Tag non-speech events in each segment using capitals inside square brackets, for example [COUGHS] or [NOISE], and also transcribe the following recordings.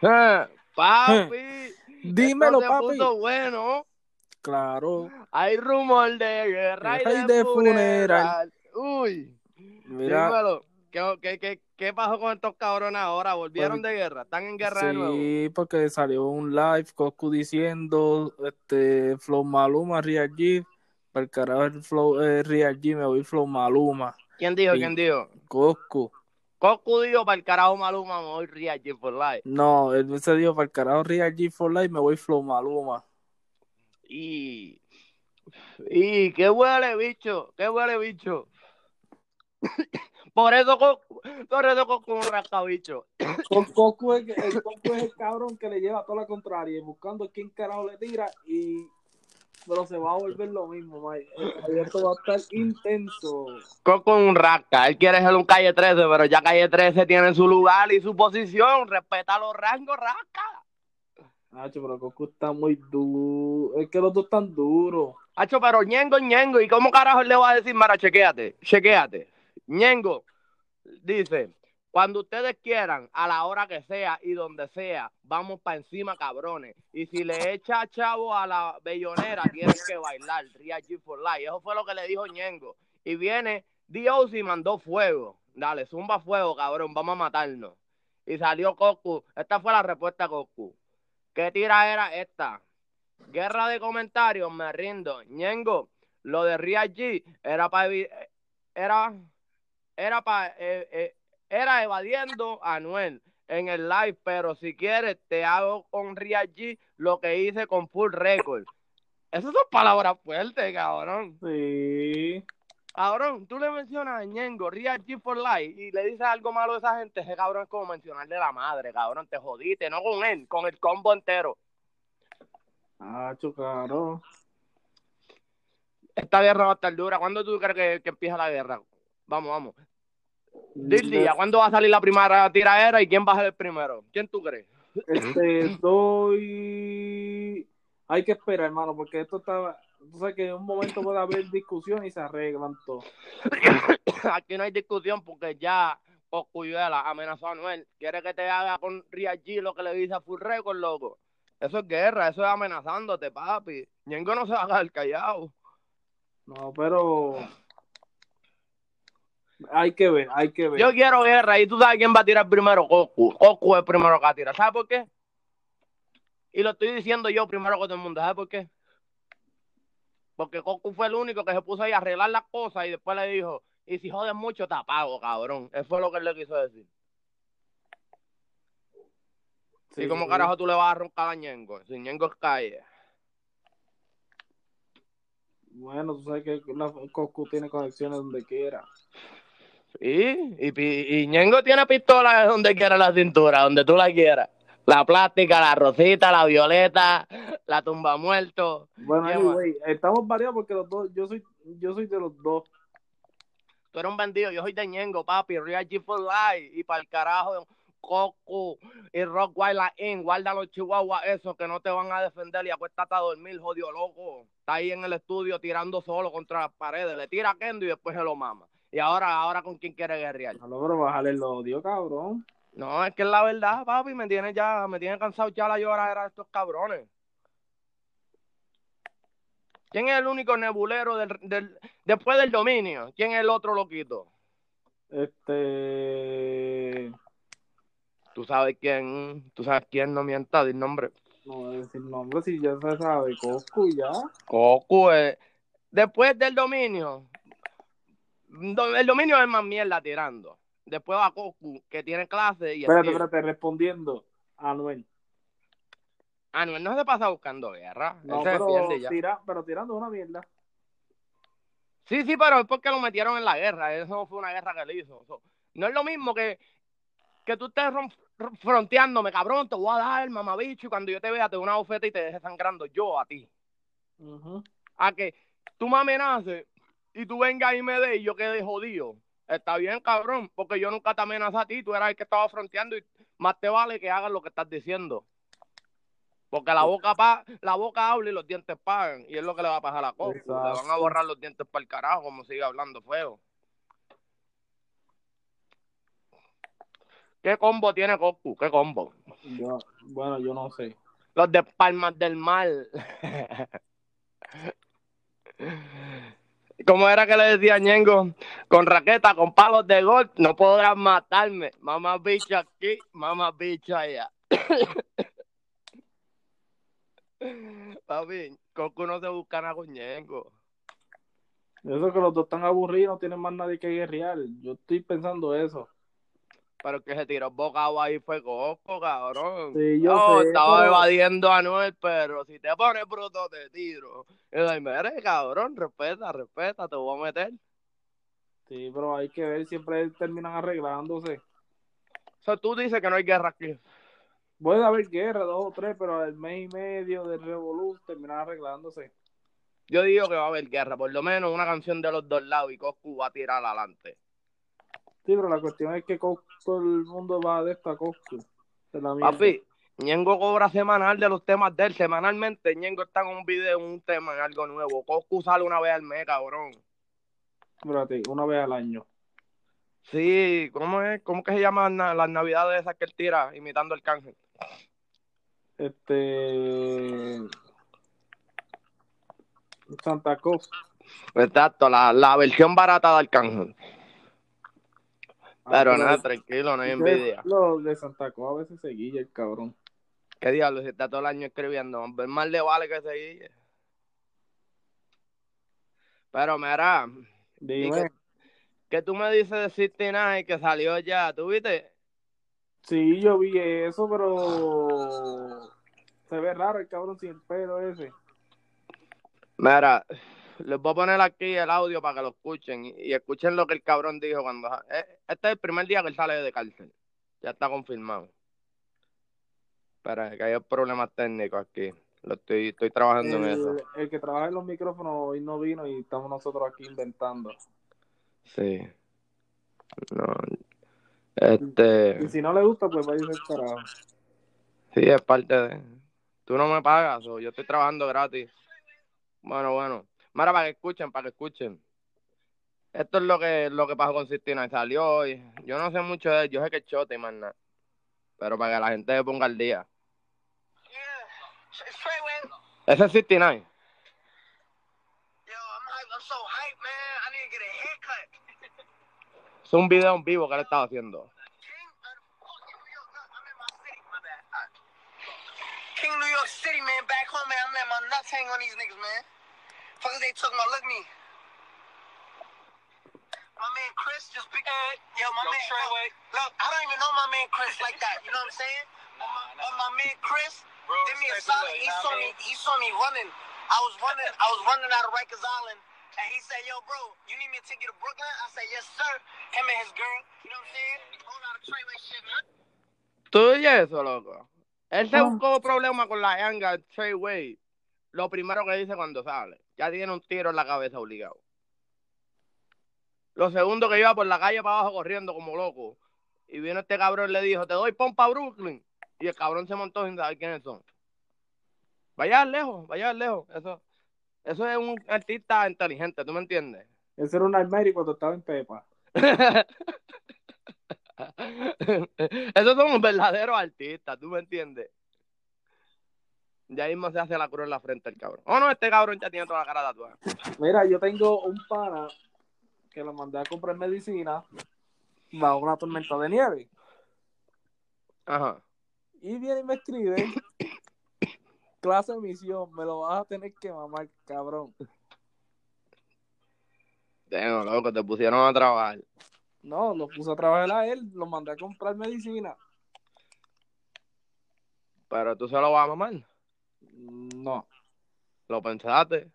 papi. Dímelo, esto se papi. puso bueno. Claro. Hay rumor de guerra y y de, de funeral. Uy, Mira, dímelo. ¿Qué, qué, qué, qué pasó con estos cabrones ahora? ¿Volvieron de guerra? ¿Están en guerra de nuevo? sí, porque salió un live Coscu diciendo, este, Flow Maluma, Real G, para el carajo el Flow eh, Real G, me voy Flow Maluma, ¿Quién dijo? Sí. ¿Quién dijo? Coscu. Cocu dijo para el carajo Maluma, me voy Real G for life. No, él se dijo para el carajo Real G for life, me voy Flow Maluma. Y. Y qué huele, bicho. Qué huele, bicho. [COUGHS] por eso, Cocu- por eso Cocu un rascabicho. [COUGHS] Con Coscu es, el Coscu es el cabrón que le lleva toda la contraria y buscando quién carajo le tira y pero se va a volver lo mismo, Mike. Esto va a estar intenso. Coco un rasca. Él quiere ser un calle 13, pero ya calle 13 tiene su lugar y su posición. Respeta los rangos, rasca. Nacho, pero Coscu está muy duro. Es que los dos están duros. Hacho, pero ñengo, ñengo. ¿Y cómo carajo le va a decir, Mara, chequéate, chequéate? ñengo dice, cuando ustedes quieran, a la hora que sea y donde sea, vamos para encima, cabrones. Y si le echa chavo a la bellonera, tienen que bailar. Real G for Life. Eso fue lo que le dijo ñengo. Y viene Dios y mandó fuego. Dale, zumba fuego, cabrón, vamos a matarnos. Y salió Cocu. Esta fue la respuesta a Cocu. ¿Qué tira era esta? Guerra de comentarios, me rindo. Ñengo, lo de Real G era para era era para era evadiendo a Anuel en el live, pero si quieres te hago con Real G lo que hice con Full Record. Esas son palabras fuertes, cabrón. Sí. Cabrón, tú le mencionas a Ñengo, Real G for Life, y le dices algo malo a esa gente, ese cabrón es como mencionarle a la madre, cabrón, te jodiste, no con él, con el combo entero. Nacho, claro. Esta guerra va a estar dura. ¿Cuándo tú crees que, que empieza la guerra? Vamos, vamos. Dil día, ¿cuándo va a salir la primera tiradera y quién va a ser el primero? ¿Quién tú crees? Este, doy. Hay que esperar, hermano, porque esto está. Tú sabes que en un momento puede haber discusión y se arreglan todo. [COUGHS] Aquí no hay discusión porque ya Coscuyuela amenazó a Noel. Quiere que te haga con Real G lo que le dice a Full Record, loco. Eso es guerra, eso es amenazándote, papi. Ñengo no se va a quedar callado. No, pero. Hay que ver, hay que ver. Yo quiero guerra y tú sabes quién va a tirar primero, Coscu. Coscu es el primero que va a tirar. ¿Sabes por qué? Y lo estoy diciendo yo primero que todo el mundo. ¿Sabes por qué? Porque Coscu fue el único que se puso ahí a arreglar las cosas y después le dijo, y si jodes mucho te apago, cabrón. Eso fue lo que él le quiso decir. Sí, ¿Y cómo sí. carajo tú le vas a roncar a Ñengo? Si Ñengo es calle. Bueno, tú sabes que Coscu tiene conexiones donde quiera. Sí, y, pi- y Ñengo tiene pistola donde quiera la cintura, donde tú la quieras. La plástica, la rosita, la violeta, la tumba muerto. Bueno, ¿Qué anyway, estamos variados porque los dos, yo soy, yo soy de los dos. Tú eres un vendido, yo soy de Ñengo, papi, Real G for Life, y para el carajo, Coco y Rock Wild In, guarda los chihuahuas esos que no te van a defender y acuéstate a dormir, jodido loco. Está ahí en el estudio tirando solo contra las paredes, le tira a Kendo y después se lo mama. Y ahora, ahora con quién quiere guerrear. A lo mejor bajarle el odio, cabrón. No, es que es la verdad, papi, me tiene ya, me tiene cansado ya la lloradera de estos cabrones. ¿Quién es el único nebulero del, del, después del dominio? ¿Quién es el otro loquito? Este. Tú sabes quién, tú sabes quién no mienta, di nombre. No voy a decir nombre si ya se sabe. Coscu ya. Coco, eh. Después del dominio, do- el dominio es más mierda tirando. Después va Coco, que tiene clase y Espérate, espérate, respondiendo a Anuel. Anuel no se pasa buscando guerra. No, pero, tira, pero tirando una mierda. Sí, sí, pero es porque lo metieron en la guerra. Eso no fue una guerra que él hizo. So, no es lo mismo que, que tú estés ron- ron- fronteándome, cabrón, te voy a dar, mamabicho, y cuando yo te vea te doy una bofeta y te deje sangrando yo a ti. A que tú me amenaces y tú vengas y me des y yo quede jodido. Está bien, cabrón, porque yo nunca te amenacé a ti, tú eras el que estaba fronteando y más te vale que hagas lo que estás diciendo. Porque la boca pa la boca habla y los dientes pagan. Y es lo que le va a pasar a Coco. Le van a borrar los dientes para el carajo como sigue hablando feo. ¿Qué combo tiene Coco? ¿Qué combo? Bueno, yo no sé. Los de Palmas del Mar. [LAUGHS] ¿Cómo era que le decía Ñengo? Con raqueta, con palos de golf, no podrán matarme. Mamá bicho aquí, mamá bicho allá. [COUGHS] Papi, Coco no se busca nada con Ñengo. Eso que los dos están aburridos, no tienen más nadie que guerrear. Yo estoy pensando eso. Pero que se tiró bocado ahí fue Coco, cabrón. Sí, yo No, sé, estaba pero- evadiendo a Noel, pero si te pones bruto te tiro. Y yo, mire, cabrón, respeta, respeta, te voy a meter. Sí, pero hay que ver, siempre terminan arreglándose. O sea, tú dices que no hay guerra aquí. Puede haber guerra, dos o tres, pero al mes y medio del Revolut terminan arreglándose. Yo digo que va a haber guerra, por lo menos una canción de los dos lados y Coscu va a tirar adelante. Sí, pero la cuestión es que Costco, todo el mundo va de esta Costco. Papi, Ñengo cobra semanal de los temas de él. Semanalmente, Ñengo está en un video, un tema, en algo nuevo. Coscu sale una vez al mes, cabrón. Espérate, una vez al año. Sí, ¿cómo es? ¿Cómo que se llaman las navidades esas que él tira imitando el cángel? Este. Santa Claus. Exacto, la, la versión barata de Arcángel. Ah, Pero nada, tranquilo, no hay envidia. Lo de Santa Claus a veces se guilla el cabrón. ¿Qué diablo? Si está todo el año escribiendo, hombre, más le vale que se guille. Pero mira, Dime. ¿qué tú me dices de 69 que salió ya? ¿Tú viste? Sí, yo vi eso, pero. Se ve raro el cabrón sin pelo ese. Mira, les voy a poner aquí el audio para que lo escuchen y, y escuchen lo que el cabrón dijo cuando... eh, Este es el primer día que él sale de cárcel. Ya está confirmado. Espera, que hay problemas técnicos aquí. Lo estoy, estoy trabajando en eso. El, el que trabaja en los micrófonos hoy no vino y estamos nosotros aquí inventando. Sí. No. Este... Y si no le gusta, pues vaya a carajo. Sí, es parte de. Tú no me pagas, o yo estoy trabajando gratis. Bueno, bueno. Mira, para que escuchen, para que escuchen. Esto es lo que lo que pasó con Sistina. Salió hoy. Yo no sé mucho de él, yo sé que es chote y más nada. Pero para que la gente se ponga al día. Yeah. Ese es 69. Yo, I'm hype. I'm so hyped, man. I need to get a haircut. Es un video en vivo que él estaba haciendo. King New York City, man. Back home, man. I'm letting my nuts hang on these niggas, man. Fuckers, they took my look me. My man Chris just picked. yo, my Yo, man. Trey, look, look, I don't even know my man Chris like that. You know what I'm saying? [LAUGHS] But my, but my man Chris, Bro, Give me a step solid. He nah, saw man. me. He saw me running. I was running. I was running out of Rikers Island, and he said, "Yo, bro, you need me to take you to Brooklyn?" I said, "Yes, sir." Him and his girl. You know what I'm saying? Going out of Treyway shit, man. ¿Tú oyes eso, loco? Él se buscó problemas con la ganga Trey Way. Lo primero que dice cuando sale. Ya tiene un tiro en la cabeza obligado. Lo segundo que iba por la calle para abajo corriendo como loco. Y vino este cabrón y le dijo, te doy pompa a Brooklyn. Y el cabrón se montó sin saber quiénes son. Vaya lejos, vaya lejos. Eso, eso es un artista inteligente, ¿tú me entiendes? Ese era un armario cuando estaba en Pepa. [LAUGHS] Esos son verdaderos artistas, ¿tú me entiendes? Ya mismo se hace la cruz en la frente el cabrón. Oh, no, este cabrón ya tiene toda la cara tatuada. Mira, yo tengo un pana que lo mandé a comprar medicina bajo una tormenta de nieve. Ajá. Y viene y me escribe, clase de misión, me lo vas a tener que mamar, cabrón. Tengo, loco, te pusieron a trabajar. No, lo puse a trabajar a él, lo mandé a comprar medicina. Pero tú se lo vas a mamar. No, ¿Lo pensaste?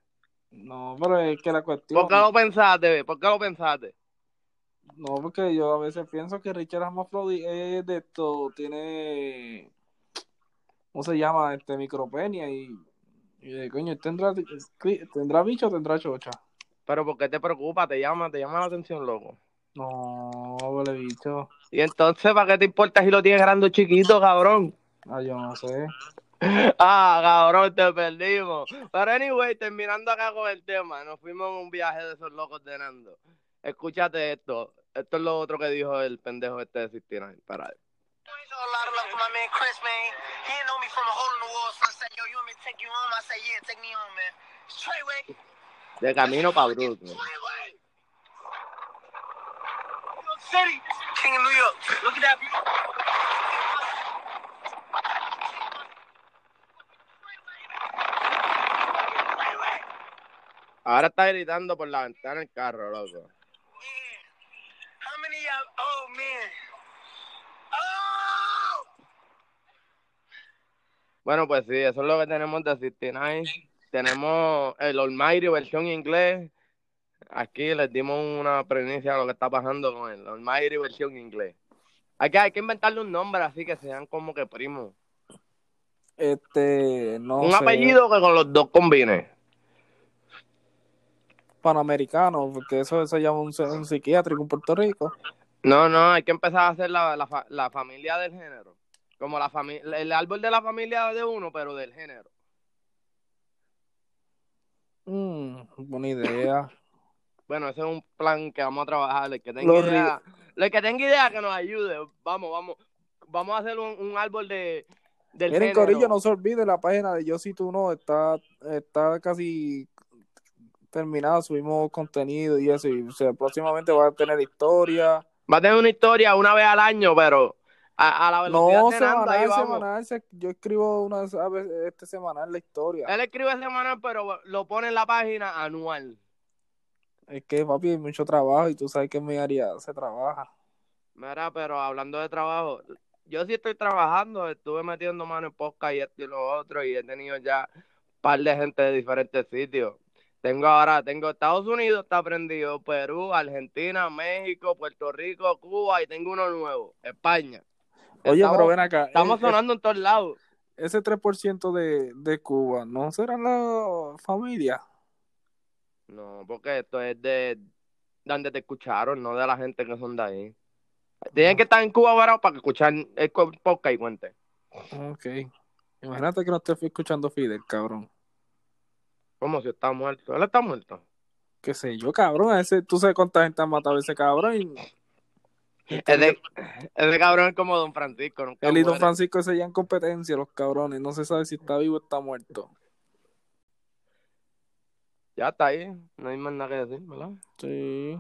no, pero es que la cuestión... ¿Por qué lo pensaste? ¿Por qué lo pensaste? No, porque yo a veces pienso que Richard Hamafrodi es de esto, tiene, ¿cómo se llama? Este, micropenia y, y de coño, ¿tendrá, ¿tendrá bicho o tendrá chocha? Pero ¿por qué te preocupa? Te llama, te llama la atención, loco. No, huele bicho. Y entonces, ¿para qué te importa si lo tienes grande o chiquito, cabrón? Ah, yo no sé. [LAUGHS] Ah, cabrón, te perdimos. Pero anyway, terminando acá con el tema, nos fuimos en un viaje de esos locos de Nando. Escúchate esto. Esto es lo otro que dijo el pendejo este de 69. Para Show a lot of love to my man Chris, man. He didn't know me from a hole in the wall, so I said, yo, you want me to take you home? I said, yeah, take me home, man. It's Treyway. De camino para Brooklyn. Treyway. New York City. King of New York. Look at that. Ahora está gritando por la ventana del carro, loco. Yeah. How many of y'all? Oh, man. Oh! Bueno, pues sí, eso es lo que tenemos de 69. Tenemos el Almighty versión inglés. Aquí les dimos una premisa de lo que está pasando con el Almighty versión inglés. Hay que, hay que inventarle un nombre así que sean como que primos. Este, no un sé, apellido que con los dos combine. Panamericano, porque eso se llama un, un psiquiátrico en Puerto Rico. No, no, hay que empezar a hacer la, la, fa- la familia del género. Como la familia, el árbol de la familia de uno, pero del género. Mm, buena idea. Bueno, ese es un plan que vamos a trabajar. El que tenga Los idea, el que tenga idea que nos ayude. Vamos, vamos. Vamos a hacer un, un árbol de del Miren. Corillo, no se olvide la página de Yo Si Tú No, está, está casi terminada, subimos contenido y eso, y o sea, próximamente va a tener historia. Va a tener una historia una vez al año, pero a, a la velocidad No, de Nanda, ahí semanal, vamos. semanal, se- yo escribo una vez este semanal la historia. Él escribe semanal, pero lo pone en la página anual. Es que, papi, hay mucho trabajo y tú sabes que en mi área se trabaja. Mira, pero hablando de trabajo, yo sí estoy trabajando, estuve metiendo mano en podcast y esto y lo otro, y he tenido ya un par de gente de diferentes sitios. Tengo ahora, tengo Estados Unidos, está prendido, Perú, Argentina, México, Puerto Rico, Cuba, y tengo uno nuevo, España. Oye, Estamos- pero ven acá. Estamos eh, eh, sonando en todos lados. ese 3% de, de Cuba, ¿no será la familia? No, porque esto es de donde te escucharon, no de la gente que son de ahí. Tienen que estar en Cuba varado para que escuchar el podcast y cuente. Ok. Imagínate que no esté escuchando Fidel, cabrón. Como si está muerto. Él está muerto. Qué sé yo, cabrón. Ese, tú sabes cuánta gente ha matado a ese cabrón. Y Ese, ese cabrón es como Don Francisco. Nunca él y Don. Francisco se en competencia, los cabrones. No se sabe si está vivo o está muerto. Ya está ahí. No hay más nada que decir, ¿verdad? Sí.